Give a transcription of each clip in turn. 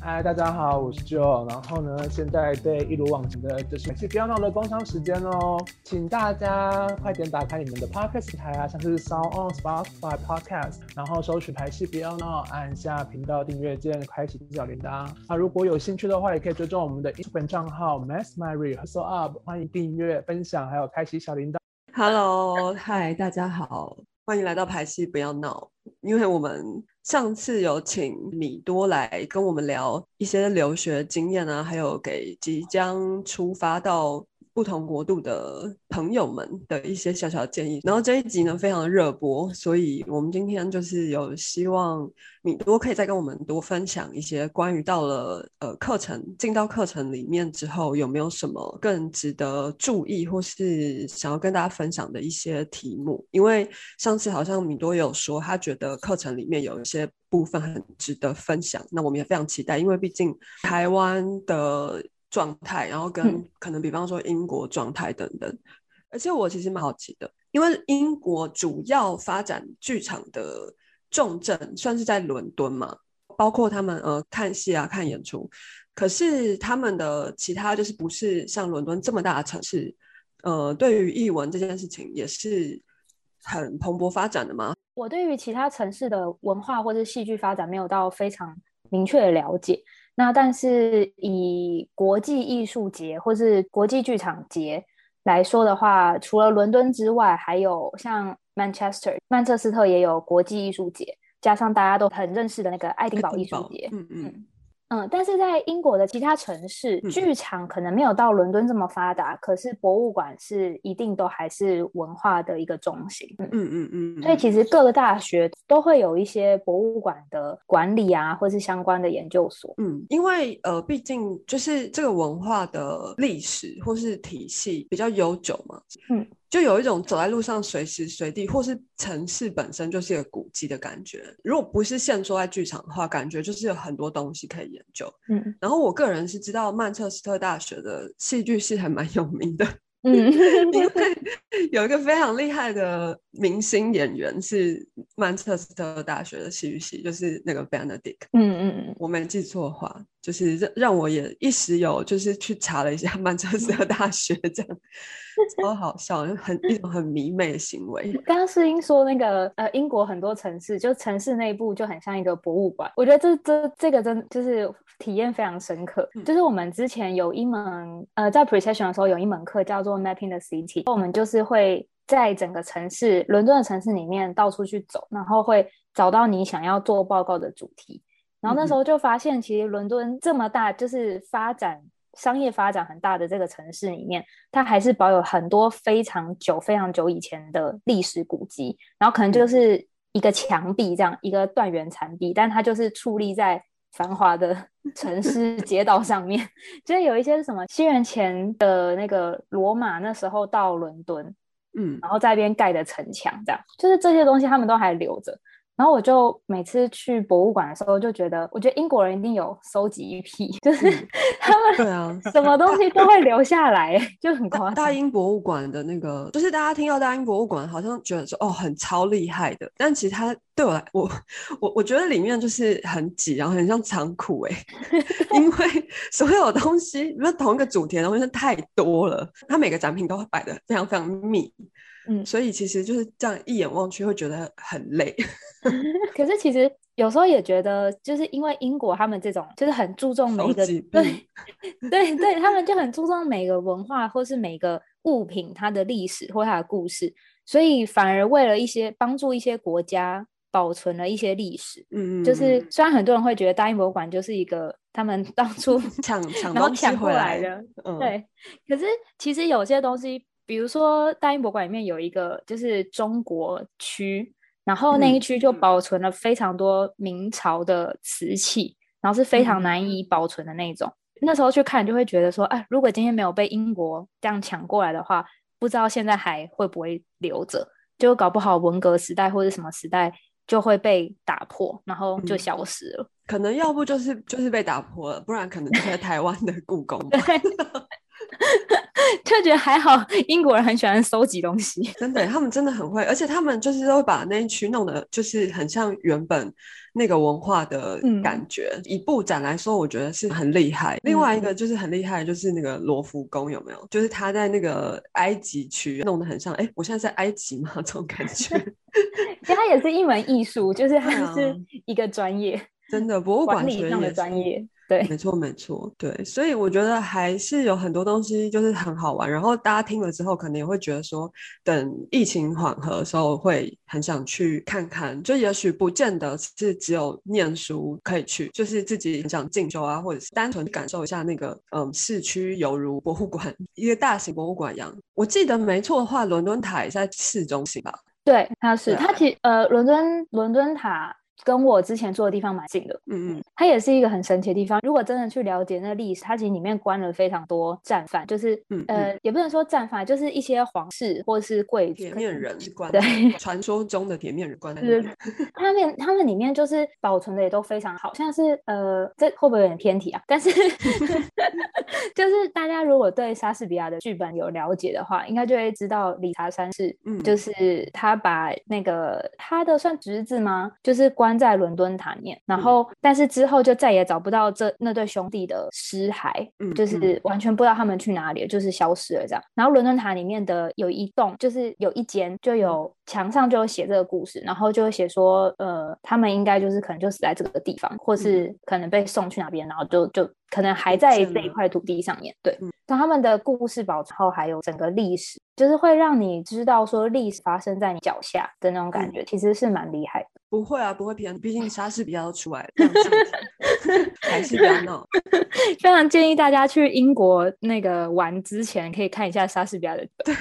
嗨，大家好，我是 Joe。然后呢，现在对一如往常的就是是不要闹的工商时间哦，请大家快点打开你们的 Podcast 台啊，像是 Sound on Spotify Podcast，然后搜取排戏不要闹，按下频道订阅键，开启小铃铛。啊，如果有兴趣的话，也可以追踪我们的 Instagram 账号 Mass My Rehearsal Up，欢迎订阅、分享，还有开启小铃铛。Hello，嗨，大家好，欢迎来到排戏不要闹。因为我们上次有请米多来跟我们聊一些留学经验啊，还有给即将出发到不同国度的朋友们的一些小小建议。然后这一集呢非常的热播，所以我们今天就是有希望米多可以再跟我们多分享一些关于到了呃课程进到课程里面之后有没有什么更值得注意或是想要跟大家分享的一些题目。因为上次好像米多有说他觉得课程里面有一些部分很值得分享，那我们也非常期待，因为毕竟台湾的。状态，然后跟可能比方说英国状态等等，而且我其实蛮好奇的，因为英国主要发展剧场的重镇算是在伦敦嘛，包括他们呃看戏啊看演出，可是他们的其他就是不是像伦敦这么大的城市，呃，对于译文这件事情也是很蓬勃发展的吗？我对于其他城市的文化或者戏剧发展没有到非常明确的了解。那但是以国际艺术节或是国际剧场节来说的话，除了伦敦之外，还有像 Manchester 曼彻斯特也有国际艺术节，加上大家都很认识的那个爱丁堡艺术节，嗯嗯。嗯，但是在英国的其他城市，剧场可能没有到伦敦这么发达，可是博物馆是一定都还是文化的一个中心。嗯嗯嗯，所以其实各个大学都会有一些博物馆的管理啊，或是相关的研究所。嗯，因为呃，毕竟就是这个文化的历史或是体系比较悠久嘛。嗯。就有一种走在路上随时随地，或是城市本身就是一个古迹的感觉。如果不是限缩在剧场的话，感觉就是有很多东西可以研究。嗯，然后我个人是知道曼彻斯特大学的戏剧系还蛮有名的。嗯，因为有一个非常厉害的明星演员是曼彻斯特大学的戏剧系，就是那个 Benedict。嗯嗯嗯，我没记错的话，就是让让我也一时有就是去查了一下 曼彻斯特大学，这样 超好笑，很一种很迷妹的行为。刚刚世英说那个呃，英国很多城市就城市内部就很像一个博物馆，我觉得这这这个真就是体验非常深刻。就是我们之前有一门呃，在 Precession 的时候有一门课叫做 Mapping the City，我们就是会在整个城市伦敦的城市里面到处去走，然后会找到你想要做报告的主题。然后那时候就发现，其实伦敦这么大，就是发展商业发展很大的这个城市里面，它还是保有很多非常久、非常久以前的历史古迹。然后可能就是一个墙壁这样，一个断垣残壁，但它就是矗立在繁华的 城市街道上面。就是有一些什么西元前的那个罗马那时候到伦敦，嗯，然后在那边盖的城墙，这样就是这些东西他们都还留着。然后我就每次去博物馆的时候，就觉得，我觉得英国人一定有收集一批，就是 他们对啊，什么东西都会留下来，就很夸张。大英博物馆的那个，就是大家听到大英博物馆，好像觉得说哦很超厉害的，但其实它对我来，我我我觉得里面就是很挤，然后很像仓库哎，因为所有东西，比如同一个主题的东西太多了，它每个展品都摆的非常非常密。嗯，所以其实就是这样，一眼望去会觉得很累。可是其实有时候也觉得，就是因为英国他们这种就是很注重每一个对对对，他们就很注重每个文化或是每个物品它的历史或它的故事，所以反而为了一些帮助一些国家保存了一些历史。嗯，就是虽然很多人会觉得大英博物馆就是一个他们 当初抢抢然后抢过来的，嗯、对。可是其实有些东西。比如说，大英博物馆里面有一个就是中国区，然后那一区就保存了非常多明朝的瓷器，然后是非常难以保存的那种。那时候去看就会觉得说，哎，如果今天没有被英国这样抢过来的话，不知道现在还会不会留着，就搞不好文革时代或者什么时代就会被打破，然后就消失了。可能要不就是就是被打破了，不然可能就在台湾的故宫。就觉得还好，英国人很喜欢收集东西，真的，他们真的很会，而且他们就是都会把那一区弄得就是很像原本那个文化的感觉。以布展来说，我觉得是很厉害。另外一个就是很厉害，就是那个罗浮宫有没有？就是他在那个埃及区弄得很像，哎，我现在在埃及吗？这种感觉。其实它也是一门艺术，就是它是一个专业，真的博物馆上的专业。对，没错，没错，对，所以我觉得还是有很多东西就是很好玩，然后大家听了之后，可能也会觉得说，等疫情缓和的时候，会很想去看看。就也许不见得是只有念书可以去，就是自己很想进修啊，或者是单纯感受一下那个，嗯，市区犹如博物馆，一个大型博物馆一样。我记得没错的话，伦敦塔也在市中心吧？对，它是，它其呃，伦敦伦敦塔。跟我之前住的地方蛮近的，嗯嗯，它也是一个很神奇的地方。如果真的去了解那历史，它其实里面关了非常多战犯，就是呃，也不能说战犯，就是一些皇室或者是贵族铁面人是关对，传说中的铁面人关在里面。他们他们里面就是保存的也都非常好，像是呃，这会不会有点偏题啊？但是 就是大家如果对莎士比亚的剧本有了解的话，应该就会知道理查三世，嗯，就是他把那个他的算侄子吗？就是关。关在伦敦塔面，然后但是之后就再也找不到这那对兄弟的尸骸，嗯，就是完全不知道他们去哪里，就是消失了这样。然后伦敦塔里面的有一栋，就是有一间就有墙上就有写这个故事，然后就会写说，呃，他们应该就是可能就死在这个地方，或是可能被送去哪边，然后就就可能还在这一块土地上面。对，那他们的故事保存后，还有整个历史，就是会让你知道说历史发生在你脚下的那种感觉，其实是蛮厉害的。不会啊，不会偏，毕竟莎士比亚都出来了，还是不要闹。非常建议大家去英国那个玩之前，可以看一下莎士比亚的，对，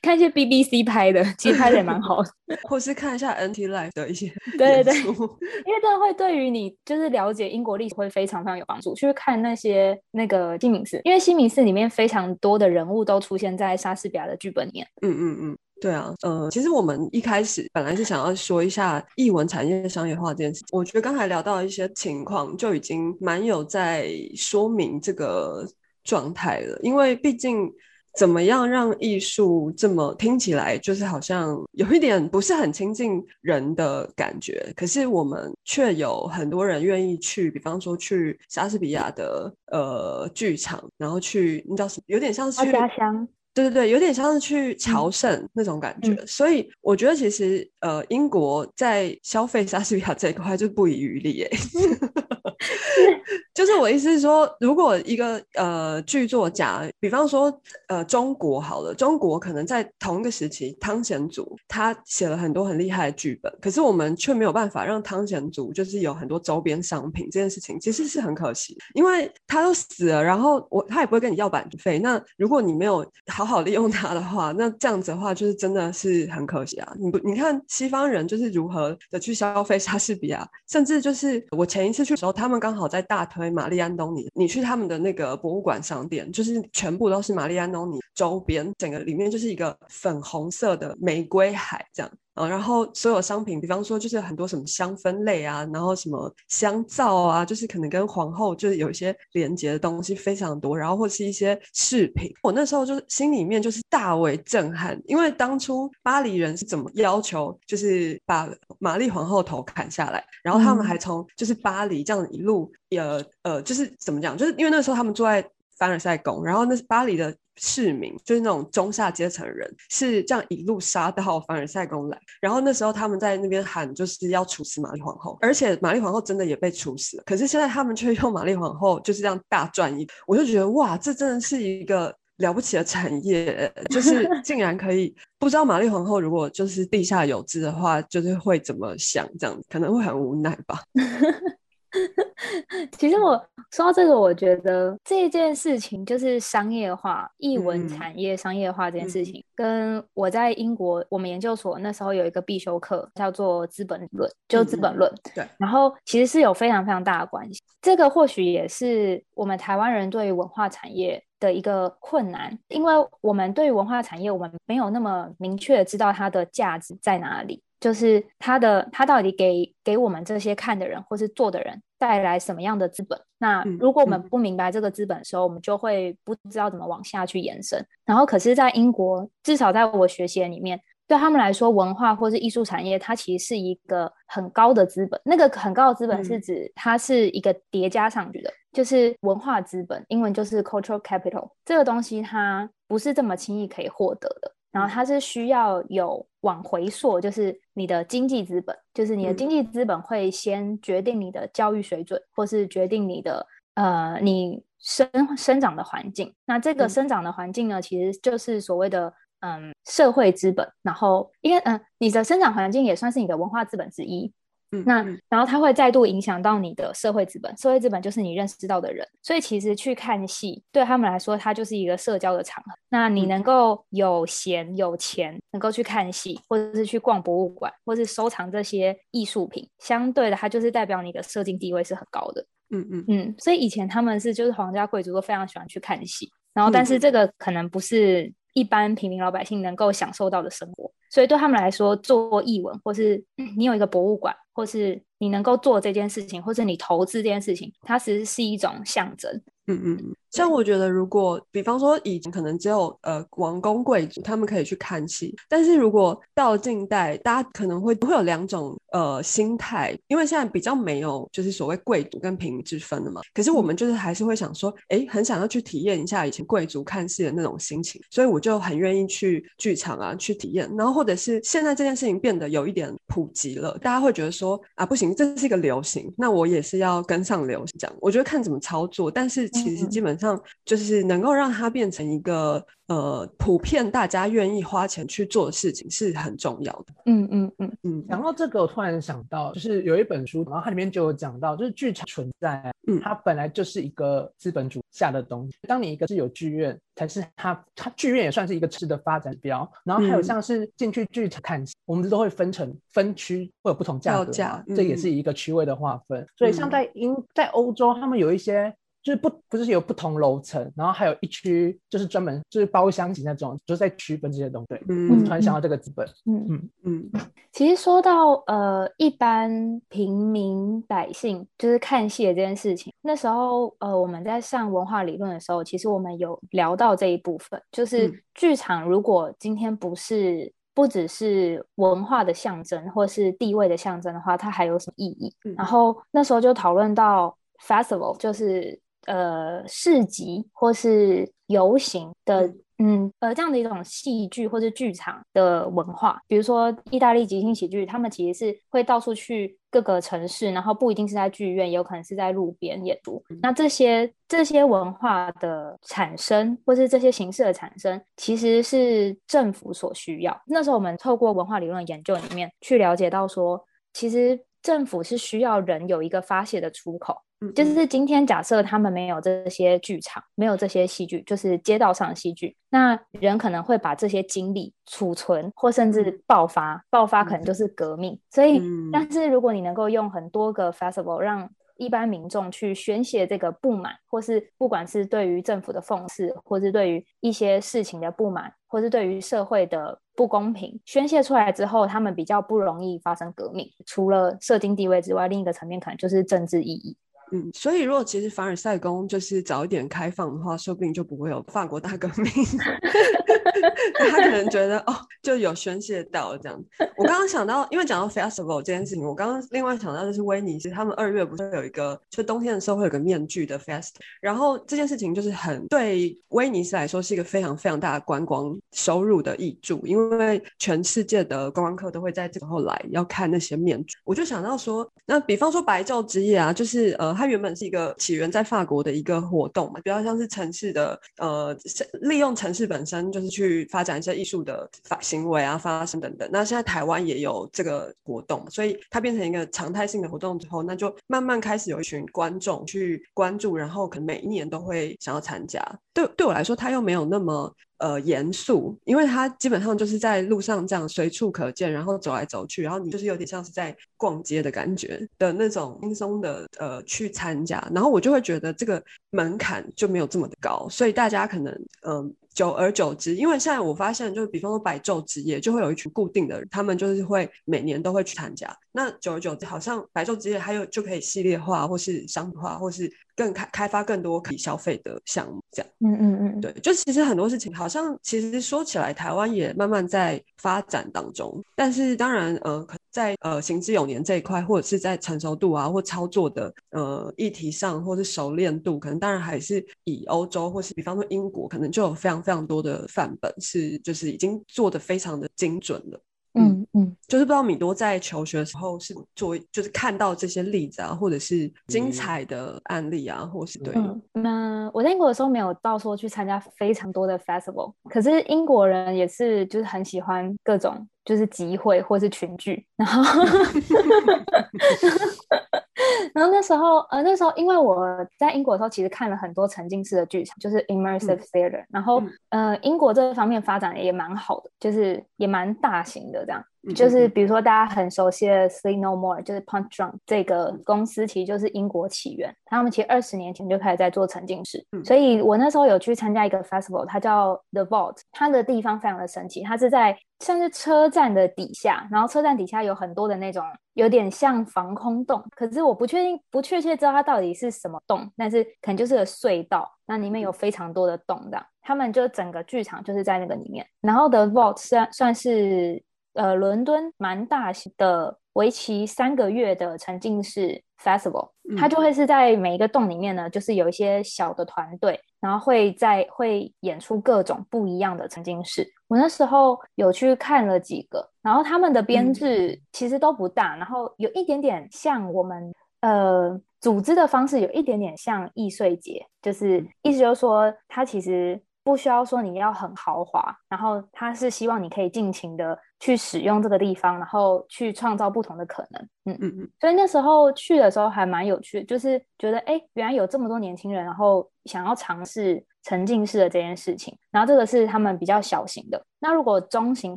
看一些 BBC 拍的，其实拍的也蛮好的，或是看一下 NT Life 的一些，对对对，因为这会对于你就是了解英国历史会非常非常有帮助。去看那些那个西敏寺，因为西敏寺里面非常多的人物都出现在莎士比亚的剧本里面。嗯嗯嗯。对啊，呃，其实我们一开始本来是想要说一下译文产业商业化这件事。我觉得刚才聊到一些情况，就已经蛮有在说明这个状态了。因为毕竟，怎么样让艺术这么听起来就是好像有一点不是很亲近人的感觉，可是我们却有很多人愿意去，比方说去莎士比亚的呃剧场，然后去，你知道什么？有点像是家乡。对对对，有点像是去朝圣那种感觉，所以我觉得其实呃，英国在消费莎士比亚这一块就不遗余力耶。就是我意思是说，如果一个呃剧作家，比方说呃中国好了，中国可能在同一个时期，汤显祖他写了很多很厉害的剧本，可是我们却没有办法让汤显祖就是有很多周边商品，这件事情其实是很可惜，因为他都死了，然后我他也不会跟你要版费，那如果你没有好好利用他的话，那这样子的话就是真的是很可惜啊！你不你看西方人就是如何的去消费莎士比亚，甚至就是我前一次去的时候，他们他们刚好在大推玛丽安东尼，你去他们的那个博物馆商店，就是全部都是玛丽安东尼周边，整个里面就是一个粉红色的玫瑰海这样。啊，然后所有商品，比方说就是很多什么香氛类啊，然后什么香皂啊，就是可能跟皇后就是有一些连接的东西非常多，然后或是一些饰品，我那时候就是心里面就是大为震撼，因为当初巴黎人是怎么要求，就是把玛丽皇后头砍下来，然后他们还从就是巴黎这样一路，呃呃，就是怎么讲，就是因为那时候他们住在凡尔赛宫，然后那是巴黎的。市民就是那种中下阶层人，是这样一路杀到凡尔赛宫来。然后那时候他们在那边喊，就是要处死玛丽皇后，而且玛丽皇后真的也被处死了。可是现在他们却用玛丽皇后就是这样大赚一，我就觉得哇，这真的是一个了不起的产业，就是竟然可以不知道玛丽皇后如果就是地下有知的话，就是会怎么想，这样可能会很无奈吧。其实我说到这个，我觉得这件事情就是商业化、译文产业商业化这件事情，跟我在英国我们研究所那时候有一个必修课叫做《资本论》，就《资本论》。对，然后其实是有非常非常大的关系。这个或许也是我们台湾人对于文化产业的一个困难，因为我们对于文化产业，我们没有那么明确知道它的价值在哪里。就是他的他到底给给我们这些看的人或是做的人带来什么样的资本？那如果我们不明白这个资本的时候，我们就会不知道怎么往下去延伸。然后，可是，在英国，至少在我学习里面。对他们来说，文化或是艺术产业，它其实是一个很高的资本。那个很高的资本是指它是一个叠加上去的，就是文化资本，英文就是 cultural capital。这个东西它不是这么轻易可以获得的，然后它是需要有往回溯，就是你的经济资本，就是你的经济资本会先决定你的教育水准，或是决定你的呃你生生长的环境。那这个生长的环境呢，其实就是所谓的。嗯，社会资本，然后因为嗯，你的生长环境也算是你的文化资本之一。嗯，那然后它会再度影响到你的社会资本，社会资本就是你认识到的人。所以其实去看戏对他们来说，它就是一个社交的场合。那你能够有闲有钱，能够去看戏，或者是去逛博物馆，或是收藏这些艺术品，相对的，它就是代表你的社经地位是很高的。嗯嗯嗯，所以以前他们是就是皇家贵族都非常喜欢去看戏，然后但是这个可能不是。一般平民老百姓能够享受到的生活，所以对他们来说，做译文，或是你有一个博物馆，或是你能够做这件事情，或是你投资这件事情，它其实是一种象征。嗯嗯嗯，像我觉得，如果比方说以前可能只有呃王公贵族他们可以去看戏，但是如果到了近代，大家可能会会有两种呃心态，因为现在比较没有就是所谓贵族跟平民之分的嘛。可是我们就是还是会想说，哎，很想要去体验一下以前贵族看戏的那种心情，所以我就很愿意去剧场啊去体验。然后或者是现在这件事情变得有一点普及了，大家会觉得说啊不行，这是一个流行，那我也是要跟上流行这样。我觉得看怎么操作，但是。其实基本上就是能够让它变成一个呃普遍大家愿意花钱去做的事情是很重要的。嗯嗯嗯嗯。然后这个，我突然想到，就是有一本书，然后它里面就有讲到，就是剧场存在，嗯，它本来就是一个资本主下的东西。当你一个是有剧院，才是它它剧院也算是一个吃的发展标。然后还有像是进去剧场看戏，我们都会分成分区，会有不同价格，这也是一个区位的划分。所以像在英在欧洲，他们有一些。就是不不是有不同楼层，然后还有一区就是专门就是包厢型那种，就是在区分这些东西。嗯，我突然想到这个资本。嗯嗯嗯。其实说到呃一般平民百姓就是看戏的这件事情，那时候呃我们在上文化理论的时候，其实我们有聊到这一部分，就是剧场如果今天不是不只是文化的象征或是地位的象征的话，它还有什么意义？然后那时候就讨论到 festival，就是。呃，市集或是游行的，嗯，呃，这样的一种戏剧或者剧场的文化，比如说意大利即兴喜剧，他们其实是会到处去各个城市，然后不一定是在剧院，也有可能是在路边演出。那这些这些文化的产生，或是这些形式的产生，其实是政府所需要。那时候我们透过文化理论研究里面去了解到，说其实政府是需要人有一个发泄的出口。就是今天假设他们没有这些剧场，没有这些戏剧，就是街道上的戏剧，那人可能会把这些精力储存，或甚至爆发，爆发可能就是革命。所以，但是如果你能够用很多个 festival 让一般民众去宣泄这个不满，或是不管是对于政府的讽刺，或是对于一些事情的不满，或是对于社会的不公平，宣泄出来之后，他们比较不容易发生革命。除了社经地位之外，另一个层面可能就是政治意义。嗯，所以如果其实凡尔赛宫就是早一点开放的话，说不定就不会有法国大革命。他可能觉得哦，就有宣泄到这样。我刚刚想到，因为讲到 festival 这件事情，我刚刚另外想到就是威尼斯，他们二月不是有一个，就冬天的时候会有个面具的 fest。然后这件事情就是很对威尼斯来说是一个非常非常大的观光收入的益助，因为全世界的观光客都会在这个后来要看那些面具。我就想到说，那比方说白昼之夜啊，就是呃。它原本是一个起源在法国的一个活动嘛，比较像是城市的呃，利用城市本身就是去发展一些艺术的法行为啊、发生等等。那现在台湾也有这个活动，所以它变成一个常态性的活动之后，那就慢慢开始有一群观众去关注，然后可能每一年都会想要参加。对对我来说，它又没有那么。呃，严肃，因为它基本上就是在路上这样随处可见，然后走来走去，然后你就是有点像是在逛街的感觉的那种轻松的呃去参加，然后我就会觉得这个门槛就没有这么的高，所以大家可能嗯久而久之，因为现在我发现，就是比方说白昼之夜，就会有一群固定的人，他们就是会每年都会去参加。那久而久之，好像白昼之夜还有就可以系列化，或是商品化，或是更开开发更多可以消费的项目，这样。嗯嗯嗯，对，就其实很多事情，好像其实说起来，台湾也慢慢在发展当中。但是当然，呃，在呃行之有年这一块，或者是在成熟度啊，或操作的呃议题上，或是熟练度，可能当然还是以欧洲，或是比方说英国，可能就有非常非常多的范本，是就是已经做的非常的精准了。嗯嗯，就是不知道米多在求学的时候是做，就是看到这些例子啊，或者是精彩的案例啊，或是对。那我在英国的时候没有到说去参加非常多的 festival，可是英国人也是就是很喜欢各种就是集会或是群聚，然后。然后那时候，呃，那时候因为我在英国的时候，其实看了很多沉浸式的剧场，就是 immersive theater。然后，呃，英国这方面发展也蛮好的，就是也蛮大型的这样。就是比如说大家很熟悉的 Sleep No More，就是 Punch Drunk 这个公司，其实就是英国起源。他们其实二十年前就开始在做沉浸式，所以我那时候有去参加一个 festival，它叫 The Vault，它的地方非常的神奇，它是在像是车站的底下，然后车站底下有很多的那种有点像防空洞，可是我不确定不确切知道它到底是什么洞，但是可能就是个隧道，那里面有非常多的洞的，他们就整个剧场就是在那个里面，然后 The Vault 算算是。呃，伦敦蛮大型的，为期三个月的沉浸式 festival，它就会是在每一个洞里面呢，就是有一些小的团队，然后会在会演出各种不一样的沉浸式。我那时候有去看了几个，然后他们的编制其实都不大，然后有一点点像我们呃组织的方式，有一点点像易碎节，就是意思就是说，它其实。不需要说你要很豪华，然后他是希望你可以尽情的去使用这个地方，然后去创造不同的可能。嗯嗯嗯。所以那时候去的时候还蛮有趣，就是觉得哎，原来有这么多年轻人，然后想要尝试沉浸式的这件事情。然后这个是他们比较小型的。那如果中型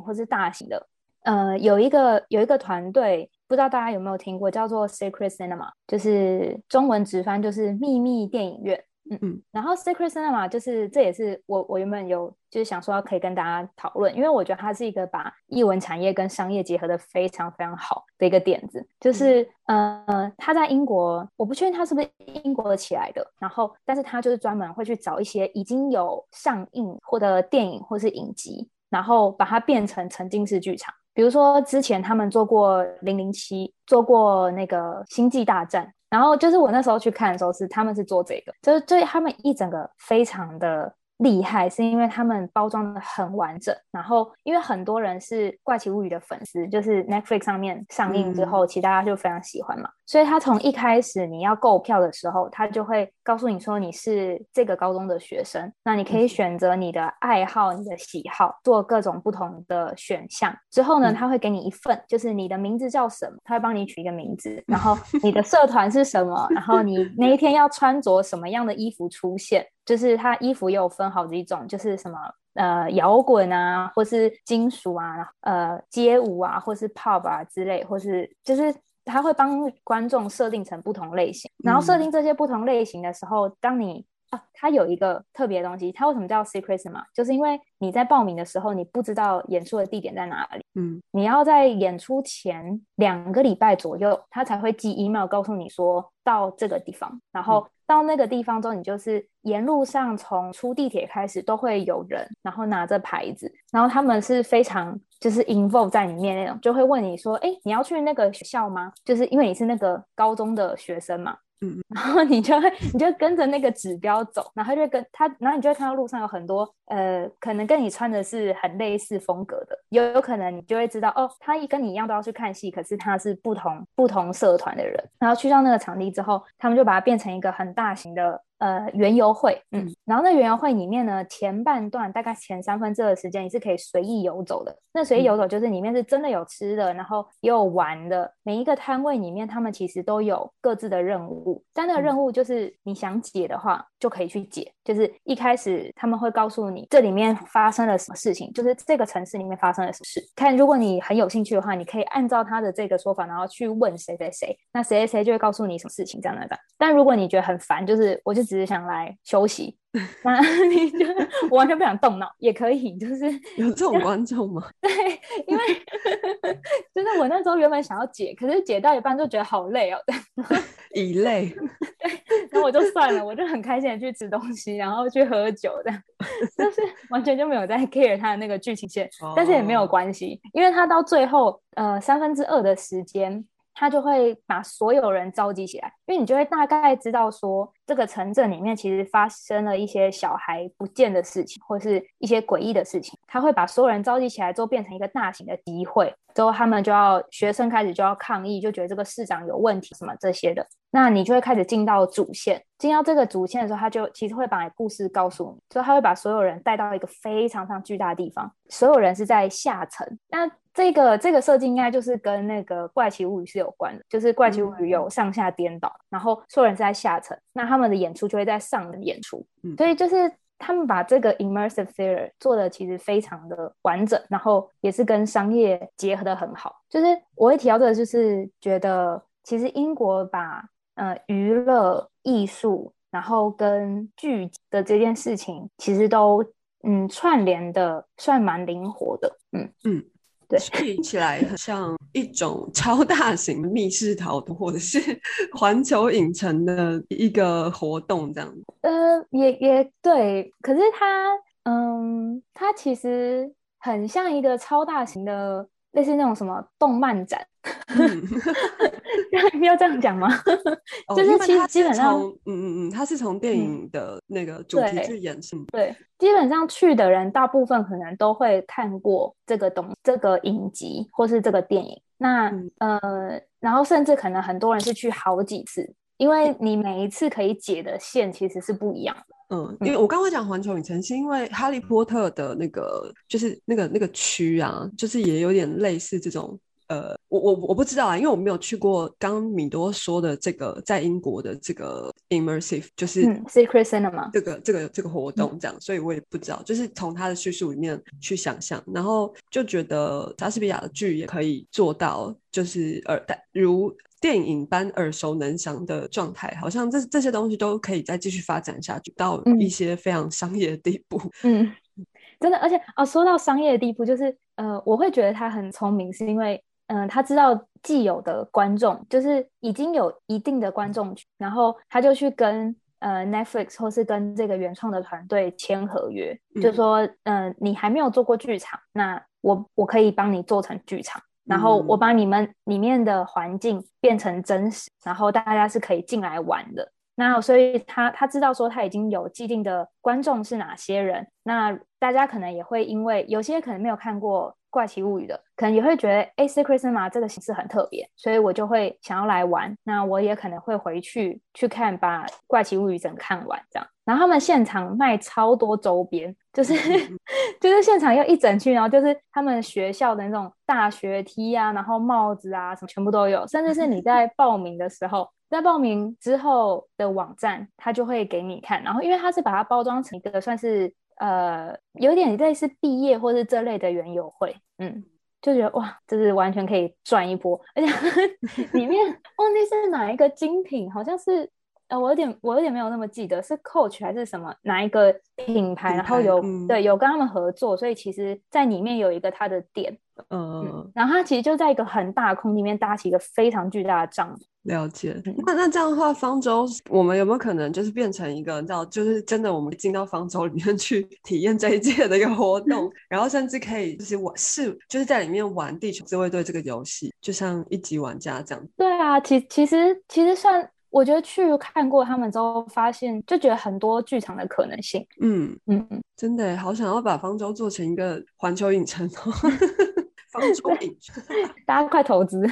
或是大型的，呃，有一个有一个团队，不知道大家有没有听过，叫做 Secret Cinema，就是中文直翻就是秘密电影院。嗯嗯，然后 Secret Cinema 就是这也是我我原本有就是想说可以跟大家讨论，因为我觉得它是一个把艺文产业跟商业结合的非常非常好的一个点子。就是呃，他在英国，我不确定他是不是英国的起来的，然后但是他就是专门会去找一些已经有上映或者电影或是影集，然后把它变成沉浸式剧场。比如说之前他们做过零零七，做过那个星际大战。然后就是我那时候去看的时候，是他们是做这个，就是对他们一整个非常的。厉害是因为他们包装的很完整，然后因为很多人是《怪奇物语》的粉丝，就是 Netflix 上面上映之后，其实大家就非常喜欢嘛，所以他从一开始你要购票的时候，他就会告诉你说你是这个高中的学生，那你可以选择你的爱好、你的喜好，做各种不同的选项。之后呢，他会给你一份，就是你的名字叫什么，他会帮你取一个名字，然后 你的社团是什么，然后你那一天要穿着什么样的衣服出现。就是它衣服也有分好几种，就是什么呃摇滚啊，或是金属啊，呃街舞啊，或是 pop 啊之类，或是就是他会帮观众设定成不同类型，然后设定这些不同类型的时候，当你啊，它有一个特别的东西，它为什么叫 secret 嘛？就是因为你在报名的时候，你不知道演出的地点在哪里，嗯，你要在演出前两个礼拜左右，他才会寄 email 告诉你说到这个地方，然后。到那个地方之后，你就是沿路上从出地铁开始都会有人，然后拿着牌子，然后他们是非常就是 involve 在里面那种，就会问你说：“哎，你要去那个学校吗？”就是因为你是那个高中的学生嘛。嗯，然后你就会，你就跟着那个指标走，然后就跟他，然后你就会看到路上有很多，呃，可能跟你穿的是很类似风格的，有有可能你就会知道，哦，他一跟你一样都要去看戏，可是他是不同不同社团的人，然后去到那个场地之后，他们就把它变成一个很大型的。呃，园游会，嗯，然后那园游会里面呢，前半段大概前三分之二的时间你是可以随意游走的。那随意游走就是里面是真的有吃的，然后也有玩的。每一个摊位里面，他们其实都有各自的任务。但那个任务就是你想解的话，就可以去解。就是一开始他们会告诉你这里面发生了什么事情，就是这个城市里面发生了什么事。看，如果你很有兴趣的话，你可以按照他的这个说法，然后去问谁谁谁，那谁谁谁就会告诉你什么事情这样的。但如果你觉得很烦，就是我就。只是想来休息，那你就我完全不想动脑也可以，就是 有这种观众吗？对，因为就是我那时候原本想要解，可是解到一半就觉得好累哦，以累。对，然后我就算了，我就很开心的去吃东西，然后去喝酒，这样就是完全就没有在 care 他的那个剧情线，但是也没有关系，因为他到最后呃三分之二的时间。他就会把所有人召集起来，因为你就会大概知道说，这个城镇里面其实发生了一些小孩不见的事情，或是一些诡异的事情。他会把所有人召集起来之后，变成一个大型的集会，之后他们就要学生开始就要抗议，就觉得这个市长有问题什么这些的。那你就会开始进到主线，进到这个主线的时候，他就其实会把故事告诉你，所以他会把所有人带到一个非常非常巨大的地方，所有人是在下层。那这个这个设计应该就是跟那个怪奇物语是有关的，就是怪奇物语有上下颠倒，然后所有人是在下层，那他们的演出就会在上的演出，所以就是他们把这个 immersive theater 做的其实非常的完整，然后也是跟商业结合的很好。就是我会提到这个，就是觉得其实英国把呃娱乐艺术，然后跟剧的这件事情，其实都嗯串联的算蛮灵活的，嗯嗯。对，听起来很像一种超大型密室逃脱，或者是环球影城的一个活动这样。呃，也也对，可是它，嗯，它其实很像一个超大型的。类似那种什么动漫展，要这样讲吗？就是其实基本上，嗯嗯嗯，他是从电影的那个主题去演是对，基本上去的人大部分可能都会看过这个东这个影集或是这个电影。那呃，然后甚至可能很多人是去好几次，因为你每一次可以解的线其实是不一样的。嗯，因为我刚刚讲环球影城，是因为哈利波特的那个就是那个那个区啊，就是也有点类似这种。呃，我我我不知道啊，因为我没有去过刚米多说的这个在英国的这个 immersive，就是 secret cinema 这个这个这个活动这样，所以我也不知道，就是从他的叙述里面去想象，然后就觉得莎士比亚的剧也可以做到，就是耳带如。电影般耳熟能详的状态，好像这这些东西都可以再继续发展下去，到一些非常商业的地步。嗯，真的，而且啊，说到商业的地步，就是呃，我会觉得他很聪明，是因为嗯，他知道既有的观众就是已经有一定的观众群，然后他就去跟呃 Netflix 或是跟这个原创的团队签合约，就说嗯，你还没有做过剧场，那我我可以帮你做成剧场。然后我把你们里面的环境变成真实，然后大家是可以进来玩的。那所以他他知道说他已经有既定的观众是哪些人，那大家可能也会因为有些可能没有看过。怪奇物语的可能也会觉得，哎，Secret Cinema 这个形式很特别，所以我就会想要来玩。那我也可能会回去去看，把怪奇物语整看完这样。然后他们现场卖超多周边，就是 就是现场要一整区，然后就是他们学校的那种大学 T 啊，然后帽子啊什么全部都有，甚至是你在报名的时候，在报名之后的网站，他就会给你看。然后因为他是把它包装成一个算是。呃，有点类似毕业或是这类的园游会，嗯，就觉得哇，就是完全可以赚一波，而且 里面忘记是哪一个精品，好像是呃，我有点我有点没有那么记得是 Coach 还是什么哪一个品牌，然后有对有跟他们合作，所以其实在里面有一个他的店。嗯，然后他其实就在一个很大的空里面搭起一个非常巨大的帐篷。了解。那那这样的话，方舟我们有没有可能就是变成一个，你知道，就是真的我们进到方舟里面去体验这一届的一个活动，然后甚至可以就是玩是就是在里面玩地球自卫队这个游戏，就像一级玩家这样。对啊，其其实其实算，我觉得去看过他们之后，发现就觉得很多剧场的可能性。嗯嗯嗯，真的好想要把方舟做成一个环球影城哦。大家快投资！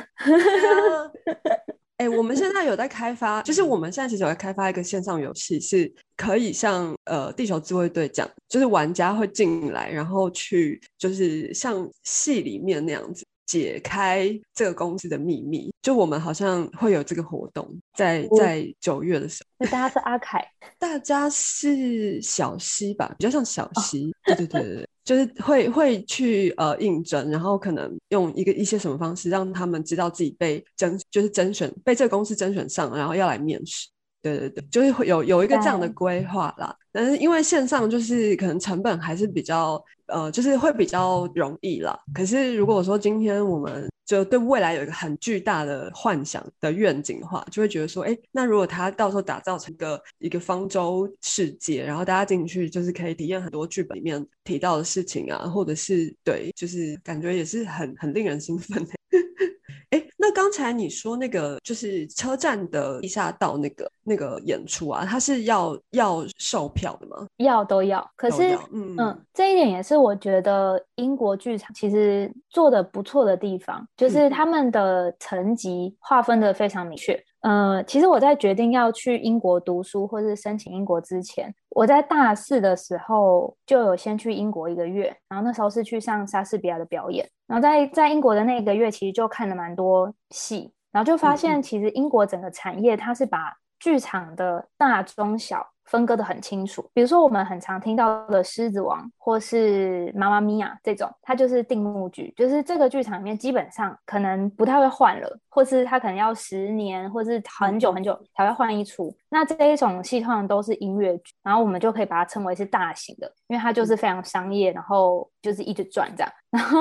哎，我们现在有在开发，就是我们现在其实有在开发一个线上游戏，是可以像呃地球自卫队这样，就是玩家会进来，然后去就是像戏里面那样子解开这个公司的秘密。就我们好像会有这个活动，在在九月的时候。那大家是阿凯，大家是小西吧，比较像小西。对对对对对。就是会会去呃应征，然后可能用一个一些什么方式让他们知道自己被甄，就是甄选被这个公司甄选上，然后要来面试。对对对，就是会有有一个这样的规划啦。但是因为线上就是可能成本还是比较呃，就是会比较容易啦。可是如果说今天我们就对未来有一个很巨大的幻想的愿景的话，就会觉得说，哎，那如果它到时候打造成一个一个方舟世界，然后大家进去就是可以体验很多剧本里面提到的事情啊，或者是对，就是感觉也是很很令人兴奋的。哎，那刚才你说那个就是车站的地下道那个那个演出啊，它是要要售票的吗？要都要。可是，嗯嗯，这一点也是我觉得英国剧场其实做的不错的地方，就是他们的层级划分的非常明确。呃，其实我在决定要去英国读书或是申请英国之前，我在大四的时候就有先去英国一个月，然后那时候是去上莎士比亚的表演，然后在在英国的那个月，其实就看了蛮多戏，然后就发现其实英国整个产业它是把剧场的大中小。分割的很清楚，比如说我们很常听到的《狮子王》或是《妈妈咪呀》这种，它就是定目剧，就是这个剧场里面基本上可能不太会换了，或是它可能要十年或是很久很久才会换一出。那这一种戏通常都是音乐剧，然后我们就可以把它称为是大型的，因为它就是非常商业，然后就是一直转这样。然后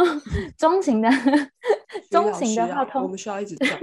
中型的，中型的 话，我们需要一直转。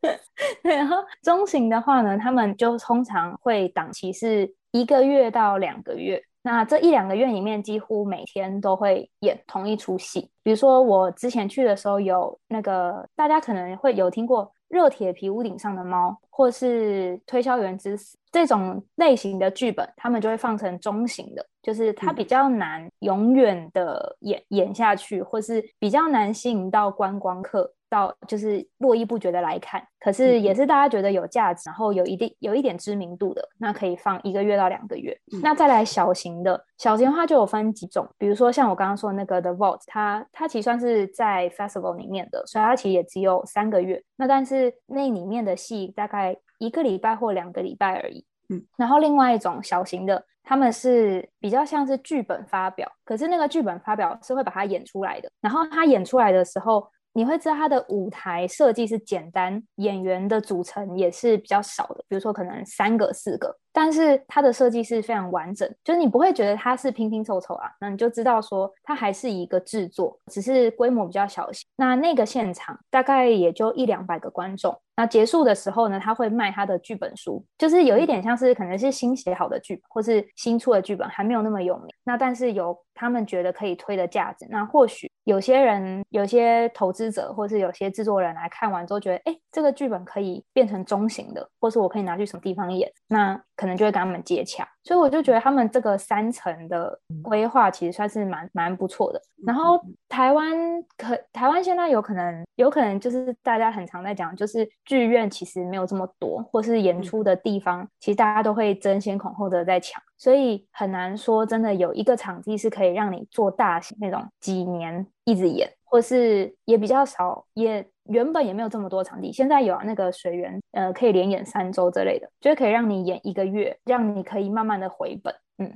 对，然后中型的话呢，他们就通常会档期是一个月到两个月。那这一两个月里面，几乎每天都会演同一出戏。比如说我之前去的时候，有那个大家可能会有听过《热铁皮屋顶上的猫》或是《推销员之死》这种类型的剧本，他们就会放成中型的，就是它比较难永远的演演下去，或是比较难吸引到观光客。到就是络绎不绝的来看，可是也是大家觉得有价值，然后有一定有一点知名度的，那可以放一个月到两个月。那再来小型的，小型的话就有分几种，比如说像我刚刚说那个 The Vault，它它其实算是在 Festival 里面的，所以它其实也只有三个月。那但是那里面的戏大概一个礼拜或两个礼拜而已。嗯，然后另外一种小型的，他们是比较像是剧本发表，可是那个剧本发表是会把它演出来的，然后他演出来的时候。你会知道它的舞台设计是简单，演员的组成也是比较少的，比如说可能三个、四个。但是它的设计是非常完整，就是你不会觉得它是拼拼凑凑啊，那你就知道说它还是一个制作，只是规模比较小型。那那个现场大概也就一两百个观众。那结束的时候呢，他会卖他的剧本书，就是有一点像是可能是新写好的剧本，或是新出的剧本还没有那么有名，那但是有他们觉得可以推的价值。那或许有些人、有些投资者，或是有些制作人来看完之后觉得，哎，这个剧本可以变成中型的，或是我可以拿去什么地方演，那。可能就会跟他们接洽，所以我就觉得他们这个三层的规划其实算是蛮蛮不错的。然后台湾可台湾现在有可能有可能就是大家很常在讲，就是剧院其实没有这么多，或是演出的地方其实大家都会争先恐后的在抢，所以很难说真的有一个场地是可以让你做大型那种几年一直演，或是也比较少也。原本也没有这么多场地，现在有那个水源，呃，可以连演三周之类的，就是可以让你演一个月，让你可以慢慢的回本。嗯，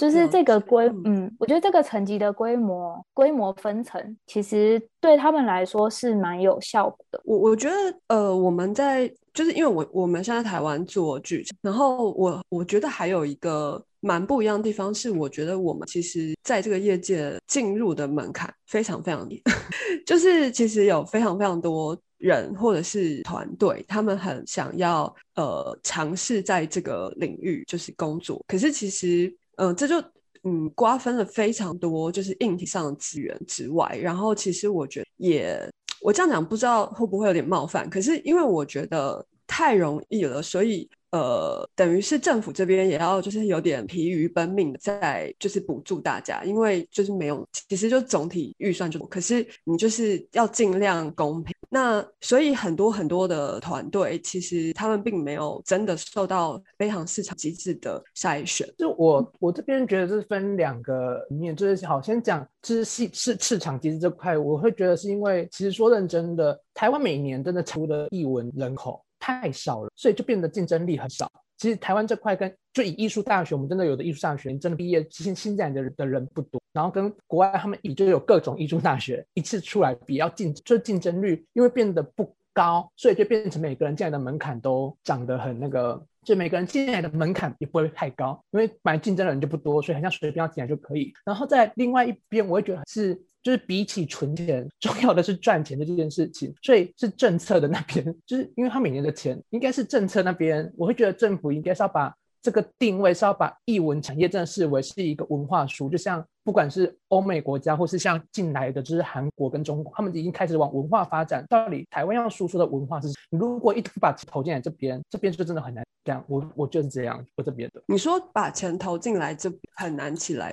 就是这个规，嗯，我觉得这个层级的规模，规模分层，其实对他们来说是蛮有效果的。我我觉得，呃，我们在就是因为我我们现在台湾做剧场，然后我我觉得还有一个。蛮不一样的地方是，我觉得我们其实在这个业界进入的门槛非常非常低，就是其实有非常非常多人或者是团队，他们很想要呃尝试在这个领域就是工作，可是其实嗯这就嗯瓜分了非常多就是硬体上的资源之外，然后其实我觉得也我这样讲不知道会不会有点冒犯，可是因为我觉得太容易了，所以。呃，等于是政府这边也要就是有点疲于奔命的在就是补助大家，因为就是没有，其实就总体预算就，可是你就是要尽量公平。那所以很多很多的团队其实他们并没有真的受到非常市场机制的筛选。就我我这边觉得是分两个面，就是好先讲就是市市市场机制这块，我会觉得是因为其实说认真的，台湾每年真的出的译文人口。太少了，所以就变得竞争力很少。其实台湾这块跟就以艺术大学，我们真的有的艺术大学真的毕业新新进来的的人不多。然后跟国外他们比，就有各种艺术大学一次出来比较竞，就竞争率因为变得不。高，所以就变成每个人进来的门槛都长得很那个，就每个人进来的门槛也不会太高，因为本来竞争的人就不多，所以很像随便要进来就可以。然后在另外一边，我会觉得是就是比起存钱，重要的是赚钱的这件事情，所以是政策的那边，就是因为他每年的钱应该是政策那边，我会觉得政府应该是要把这个定位是要把译文产业真的视为是一个文化书，就像。不管是欧美国家，或是像进来的，就是韩国跟中国，他们已经开始往文化发展。到底台湾要输出的文化是？你如果一直把钱投进来这边，这边就真的很难。这样，我我就是这样，我这边的。你说把钱投进来，这很难起来，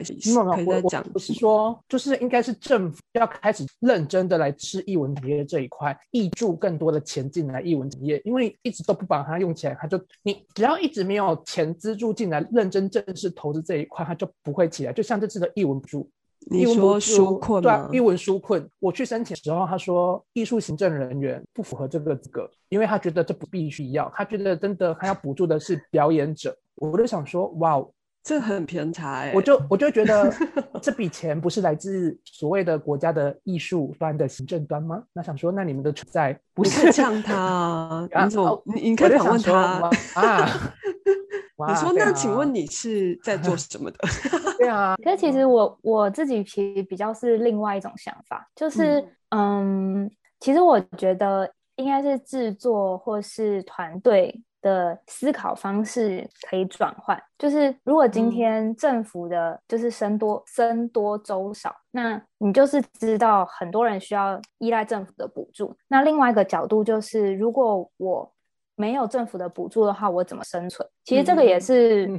可以再讲。不是说，就是应该是政府要开始认真的来吃译文产业这一块，挹注更多的钱进来译文产业，因为一直都不把它用起来，它就你只要一直没有钱资助进来，认真正式投资这一块，它就不会起来。就像这次的译文助。你说纾困对啊，一文纾困，我去申请的时候，他说艺术行政人员不符合这个资格，因为他觉得这不必须要，他觉得真的他要补助的是表演者。我就想说，哇，这很偏差哎！我就我就觉得 这笔钱不是来自所谓的国家的艺术端的行政端吗？那想说，那你们的存在不是像他？你怎么你你可以访问他啊？你说那请问你是在做 什么的？对啊，可是其实我我自己其实比较是另外一种想法，就是嗯，其实我觉得应该是制作或是团队的思考方式可以转换。就是如果今天政府的就是生多生多粥少，那你就是知道很多人需要依赖政府的补助。那另外一个角度就是，如果我没有政府的补助的话，我怎么生存？其实这个也是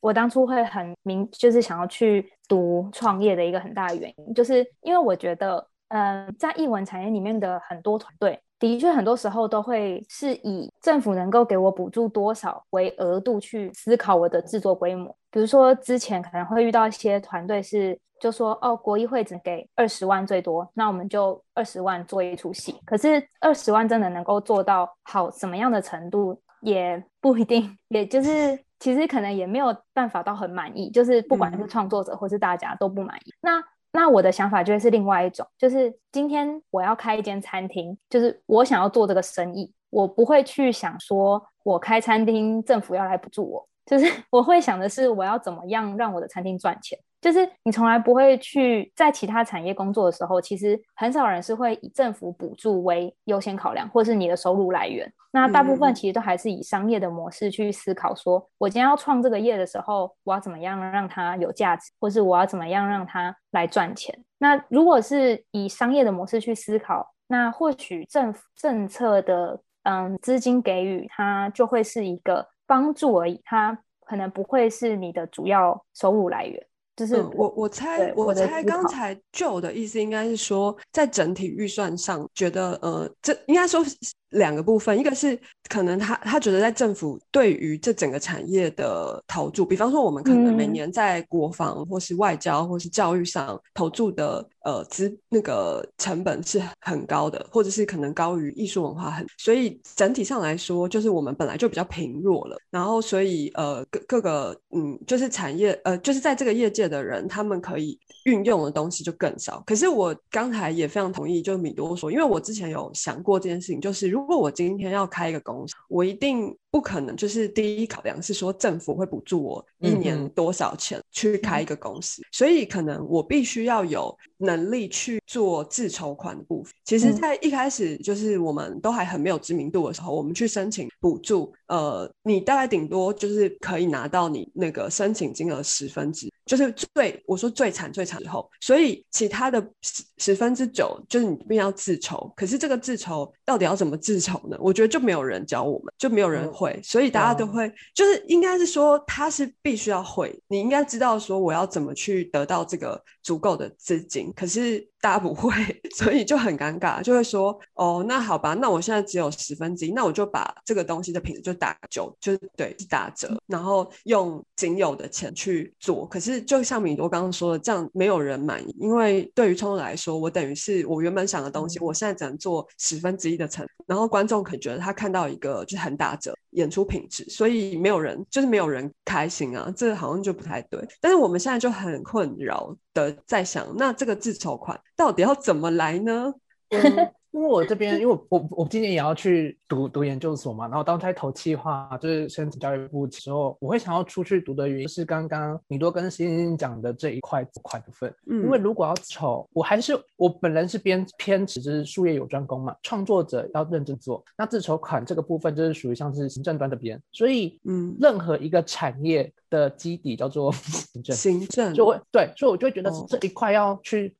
我当初会很明，就是想要去读创业的一个很大的原因，就是因为我觉得，嗯，在译文产业里面的很多团队，的确很多时候都会是以政府能够给我补助多少为额度去思考我的制作规模。比如说之前可能会遇到一些团队是。就说哦，国艺会只给二十万最多，那我们就二十万做一出戏。可是二十万真的能够做到好什么样的程度，也不一定。也就是其实可能也没有办法到很满意，就是不管是创作者或是大家都不满意。那那我的想法就会是另外一种，就是今天我要开一间餐厅，就是我想要做这个生意，我不会去想说我开餐厅政府要来补助我，就是 我会想的是我要怎么样让我的餐厅赚钱。就是你从来不会去在其他产业工作的时候，其实很少人是会以政府补助为优先考量，或是你的收入来源。那大部分其实都还是以商业的模式去思考，说我今天要创这个业的时候，我要怎么样让它有价值，或是我要怎么样让它来赚钱。那如果是以商业的模式去思考，那或许政府政策的嗯资金给予它就会是一个帮助而已，它可能不会是你的主要收入来源。就是我我猜我猜刚才 Joe 的意思应该是说，在整体预算上，觉得呃，这应该说。两个部分，一个是可能他他觉得在政府对于这整个产业的投注，比方说我们可能每年在国防或是外交或是教育上投注的呃资那个成本是很高的，或者是可能高于艺术文化很，所以整体上来说，就是我们本来就比较贫弱了，然后所以呃各各个嗯就是产业呃就是在这个业界的人，他们可以。运用的东西就更少。可是我刚才也非常同意，就米多说，因为我之前有想过这件事情，就是如果我今天要开一个公司，我一定。不可能，就是第一考量是说政府会补助我一年多少钱去开一个公司，所以可能我必须要有能力去做自筹款的部分。其实，在一开始就是我们都还很没有知名度的时候，我们去申请补助，呃，你大概顶多就是可以拿到你那个申请金额十分之，就是最我说最惨最惨之后，所以其他的十十分之九就是你必须要自筹。可是这个自筹到底要怎么自筹呢？我觉得就没有人教我们，就没有人会。所以大家都会，就是应该是说他是必须要会，你应该知道说我要怎么去得到这个足够的资金，可是。大家不会，所以就很尴尬，就会说哦，那好吧，那我现在只有十分之一，那我就把这个东西的品质就打九，就是对打折，然后用仅有的钱去做。可是就像米多刚刚说的，这样没有人满意，因为对于创作来说，我等于是我原本想的东西，我现在只能做十分之一的成，然后观众可能觉得他看到一个就是很打折演出品质，所以没有人就是没有人开心啊，这好像就不太对。但是我们现在就很困扰。的在想，那这个自筹款到底要怎么来呢？因为我这边，因为我我我今年也要去读读研究所嘛，然后当在投计划就是申请教育部的时候，我会想要出去读的原因是刚刚米多跟欣欣讲的这一块块部分。嗯，因为如果要筹，我还是我本人是偏偏只是术业有专攻嘛，创作者要认真做。那自筹款这个部分就是属于像是行政端的边，所以嗯，任何一个产业的基底叫做 行政，行政就会对，所以我就会觉得这一块要去。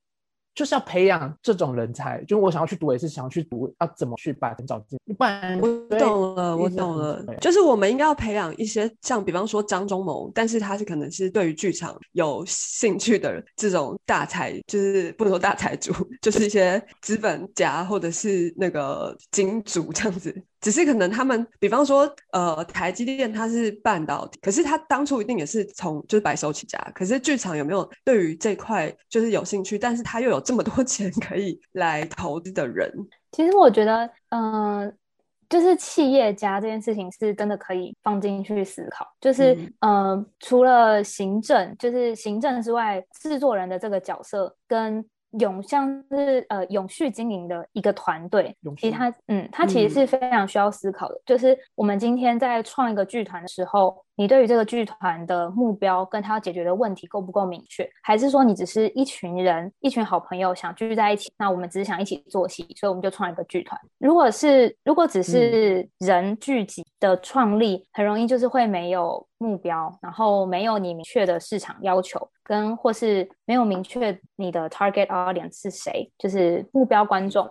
就是要培养这种人才，就我想要去读，也是想要去读，要怎么去把人找进。不然我懂了，我懂了，就是我们应该要培养一些像，比方说张忠谋，但是他是可能是对于剧场有兴趣的这种大财，就是不能说大财主，就是一些资本家或者是那个金主这样子。只是可能他们，比方说，呃，台积电它是半导体，可是它当初一定也是从就是白手起家。可是剧场有没有对于这块就是有兴趣，但是他又有这么多 钱可以来投资的人？其实我觉得，嗯，就是企业家这件事情是真的可以放进去思考。就是，嗯，除了行政，就是行政之外，制作人的这个角色跟。永像是呃永续经营的一个团队，其实它嗯，它其实是非常需要思考的。就是我们今天在创一个剧团的时候，你对于这个剧团的目标跟他要解决的问题够不够明确？还是说你只是一群人，一群好朋友想聚在一起？那我们只是想一起做戏，所以我们就创一个剧团。如果是如果只是人聚集的创立，很容易就是会没有目标，然后没有你明确的市场要求。跟或是没有明确你的 target audience 是谁，就是目标观众，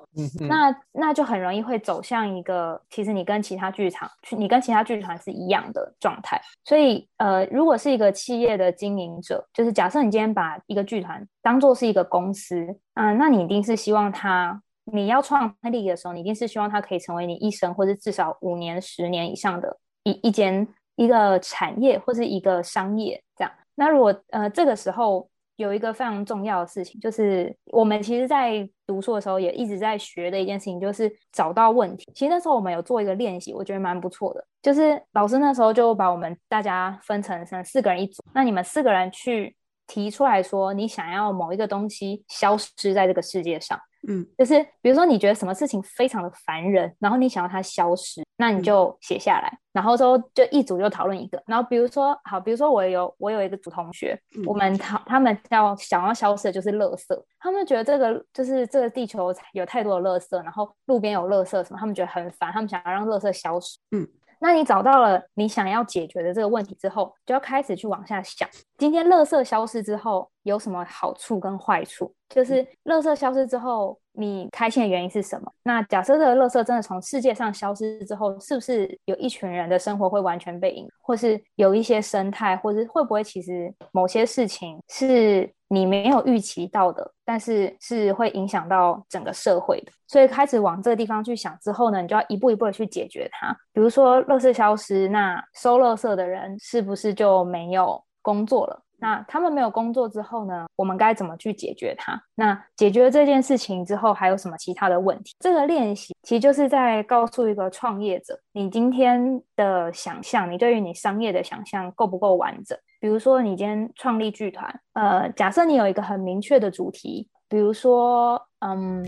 那那就很容易会走向一个，其实你跟其他剧场，你跟其他剧团是一样的状态。所以，呃，如果是一个企业的经营者，就是假设你今天把一个剧团当做是一个公司，嗯，那你一定是希望他，你要创立的时候，你一定是希望它可以成为你一生或者至少五年、十年以上的一一间一个产业或是一个商业这样。那如果呃这个时候有一个非常重要的事情，就是我们其实，在读书的时候也一直在学的一件事情，就是找到问题。其实那时候我们有做一个练习，我觉得蛮不错的。就是老师那时候就把我们大家分成成四个人一组，那你们四个人去提出来说，你想要某一个东西消失在这个世界上。嗯，就是比如说你觉得什么事情非常的烦人，然后你想要它消失，那你就写下来，然后之后就一组就讨论一个。然后比如说好，比如说我有我有一个组同学，我们讨他们要想要消失的就是垃圾，他们觉得这个就是这个地球有太多的垃圾，然后路边有垃圾什么，他们觉得很烦，他们想要让垃圾消失。嗯。那你找到了你想要解决的这个问题之后，就要开始去往下想，今天垃圾消失之后有什么好处跟坏处？就是垃圾消失之后，你开心的原因是什么？那假设这个垃圾真的从世界上消失之后，是不是有一群人的生活会完全被影，或是有一些生态，或是会不会其实某些事情是？你没有预期到的，但是是会影响到整个社会的，所以开始往这个地方去想之后呢，你就要一步一步的去解决它。比如说，垃圾消失，那收垃圾的人是不是就没有工作了？那他们没有工作之后呢？我们该怎么去解决它？那解决这件事情之后，还有什么其他的问题？这个练习其实就是在告诉一个创业者，你今天的想象，你对于你商业的想象够不够完整？比如说，你今天创立剧团，呃，假设你有一个很明确的主题，比如说，嗯，